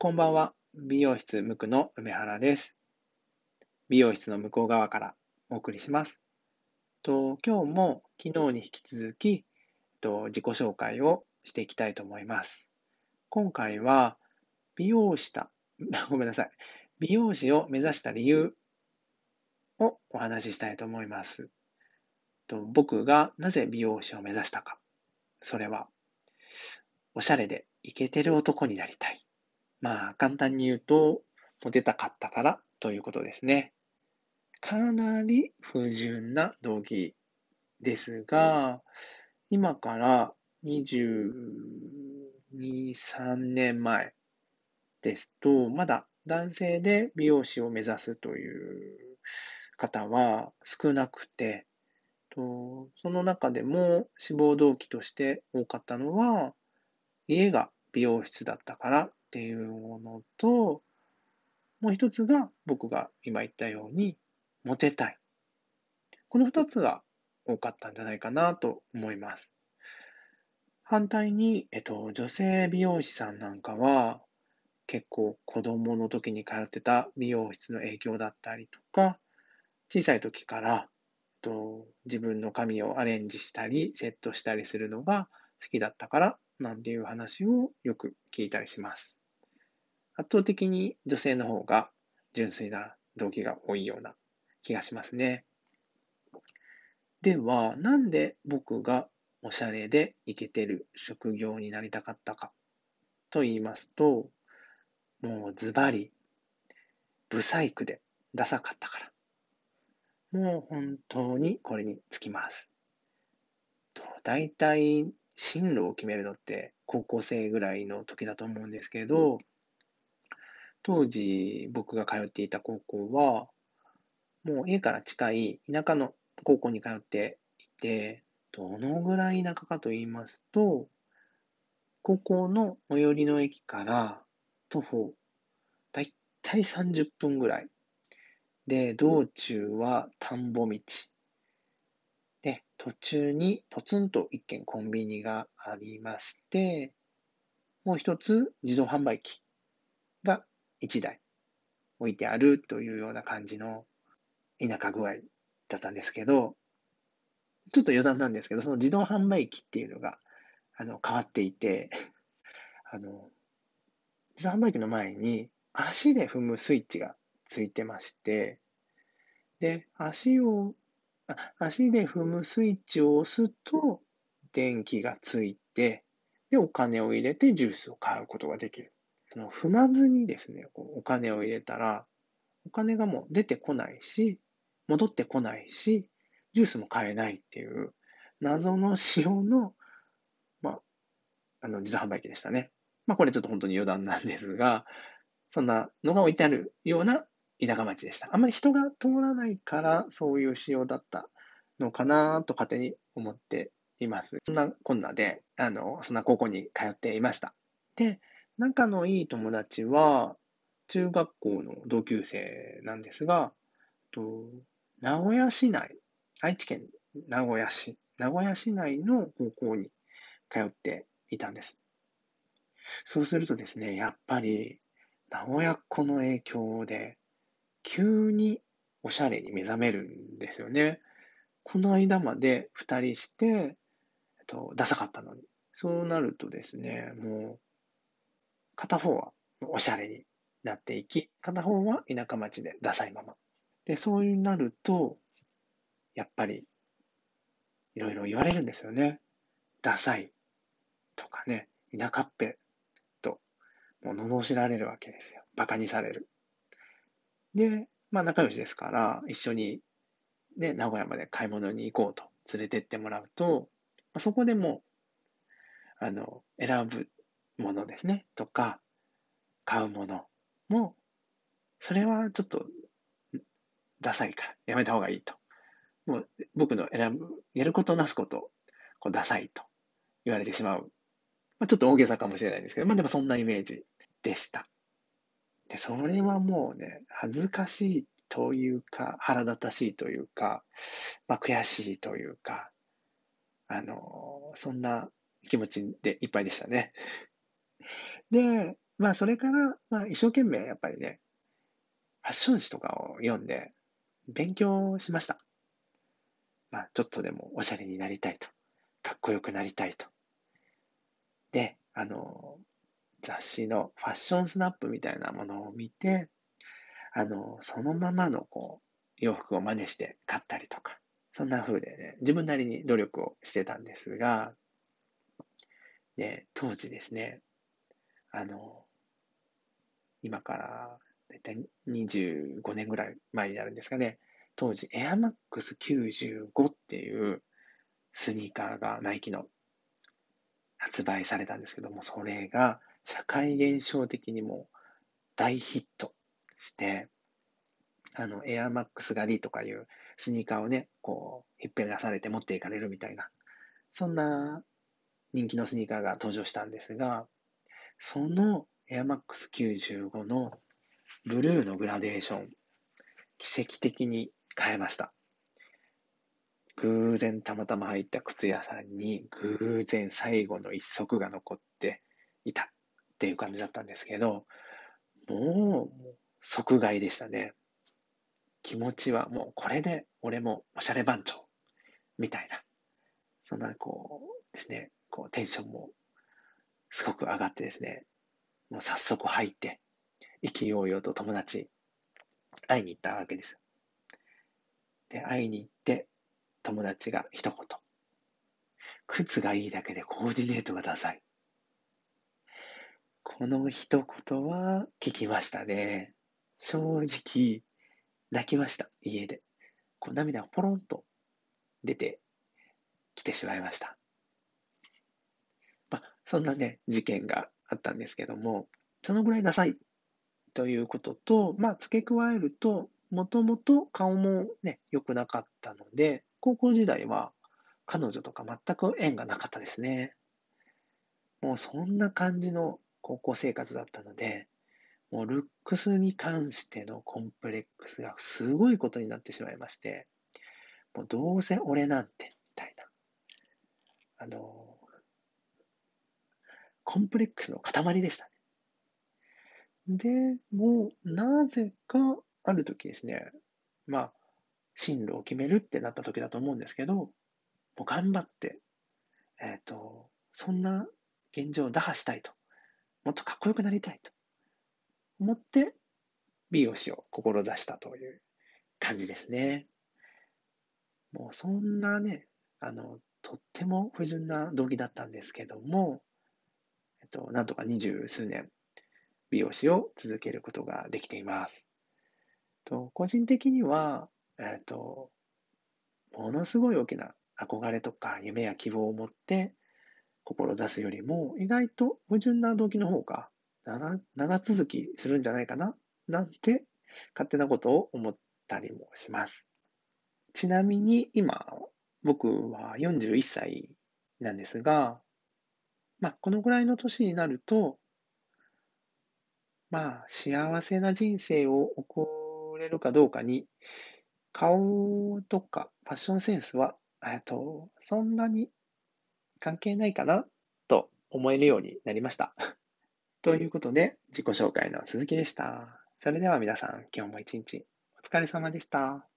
こんばんは。美容室無垢の梅原です。美容室の向こう側からお送りします。と今日も昨日に引き続きと自己紹介をしていきたいと思います。今回は美容師た、ごめんなさい。美容師を目指した理由をお話ししたいと思います。と僕がなぜ美容師を目指したか。それは、おしゃれでイケてる男になりたい。まあ、簡単に言うと、モテたかったからということですね。かなり不純な動機ですが、今から22、3年前ですと、まだ男性で美容師を目指すという方は少なくて、とその中でも志望動機として多かったのは、家が美容室だったからっていうものと、もう一つが僕が今言ったように、モテたい。この二つが多かったんじゃないかなと思います。反対に、えっと、女性美容師さんなんかは、結構子供の時に通ってた美容室の影響だったりとか、小さい時から、えっと、自分の髪をアレンジしたり、セットしたりするのが好きだったから、なんていう話をよく聞いたりします。圧倒的に女性の方が純粋な動機が多いような気がしますね。では、なんで僕がおしゃれでイケてる職業になりたかったかと言いますと、もうズバリ、ブサイクでダサかったから。もう本当にこれにつきます。大体、進路を決めるのって高校生ぐらいの時だと思うんですけど、当時僕が通っていた高校は、もう家から近い田舎の高校に通っていて、どのぐらい田舎かと言いますと、高校の最寄りの駅から徒歩、だいたい30分ぐらい。で、道中は田んぼ道。で、途中にポツンと一軒コンビニがありまして、もう一つ自動販売機が1台置いてあるというような感じの田舎具合だったんですけど、ちょっと余談なんですけど、その自動販売機っていうのが、あの、変わっていて、あの、自動販売機の前に足で踏むスイッチがついてまして、で、足を、あ足で踏むスイッチを押すと、電気がついて、で、お金を入れてジュースを買うことができる。その踏まずにですね、こうお金を入れたら、お金がもう出てこないし、戻ってこないし、ジュースも買えないっていう、謎の仕様の、まあ、あの、自動販売機でしたね。まあ、これちょっと本当に余談なんですが、そんなのが置いてあるような田舎町でした。あんまり人が通らないから、そういう仕様だったのかなと勝手に思っています。そんなこんなで、あの、そんな高校に通っていました。で、仲のいい友達は、中学校の同級生なんですが、と名古屋市内、愛知県名古屋市、名古屋市内の高校に通っていたんです。そうするとですね、やっぱり名古屋っ子の影響で、急におしゃれに目覚めるんですよね。この間まで二人して、えっと、ダサかったのに。そうなるとですね、もう片方はおしゃれになっていき、片方は田舎町でダサいまま。で、そうなると、やっぱり、いろいろ言われるんですよね。ダサいとかね、田舎っぺと、もう罵られるわけですよ。馬鹿にされる。で、まあ仲良しですから、一緒にね、名古屋まで買い物に行こうと連れてってもらうと、そこでも、あの、選ぶものですね、とか、買うものも、それはちょっと、ダサいから、やめた方がいいと。もう、僕の選ぶ、やることなすこと、こうダサいと言われてしまう。まあ、ちょっと大げさかもしれないんですけど、まあでもそんなイメージでした。で、それはもうね、恥ずかしいというか、腹立たしいというか、まあ悔しいというか、あの、そんな気持ちでいっぱいでしたね。で、まあ、それから、まあ、一生懸命やっぱりね、ファッション誌とかを読んで、勉強しました。まあ、ちょっとでもおしゃれになりたいと。かっこよくなりたいと。で、あの、雑誌のファッションスナップみたいなものを見て、あの、そのままのこう、洋服を真似して買ったりとか、そんな風でね、自分なりに努力をしてたんですが、で、当時ですね、あの、今から大体25年ぐらい前になるんですかね、当時 AirMax95 っていうスニーカーがナイキの発売されたんですけども、それが社会現象的にも大ヒットして、あの、エアマックス狩りとかいうスニーカーをね、こう、引っぺがされて持っていかれるみたいな、そんな人気のスニーカーが登場したんですが、そのエアマックス95のブルーのグラデーション、奇跡的に変えました。偶然たまたま入った靴屋さんに偶然最後の一足が残っていたっていう感じだったんですけど、もう即買いでしたね。気持ちはもうこれで俺もおしゃれ番長みたいな、そんなこうですね、こうテンションもすごく上がってですね、もう早速入って、意気揚々と友達会いに行ったわけです。で、会いに行って、友達が一言。靴がいいだけでコーディネートがダサい。この一言は聞きましたね。正直、泣きました、家で。こう涙がポロンと出てきてしまいました。そんなね、事件があったんですけども、そのぐらいダサいということと、まあ、付け加えると、もともと顔もね、良くなかったので、高校時代は彼女とか全く縁がなかったですね。もうそんな感じの高校生活だったので、もうルックスに関してのコンプレックスがすごいことになってしまいまして、もうどうせ俺なんて、みたいな。あの、コンプレックスの塊でしたね。で、もなぜかある時ですね、まあ、進路を決めるってなった時だと思うんですけど、もう頑張って、えっ、ー、と、そんな現状を打破したいと。もっとかっこよくなりたいと。思って美容師を志したという感じですね。もうそんなね、あの、とっても不純な動機だったんですけども、と、なんとか二十数年、美容師を続けることができています。と個人的には、えっと、ものすごい大きな憧れとか夢や希望を持って志すよりも、意外と不純な動機の方が長長続きするんじゃないかななんて勝手なことを思ったりもします。ちなみに今、僕は41歳なんですが、まあ、このぐらいの年になると、まあ、幸せな人生を送れるかどうかに、顔とかファッションセンスは、えっと、そんなに関係ないかなと思えるようになりました。ということで、自己紹介の続きでした。それでは皆さん、今日も一日お疲れ様でした。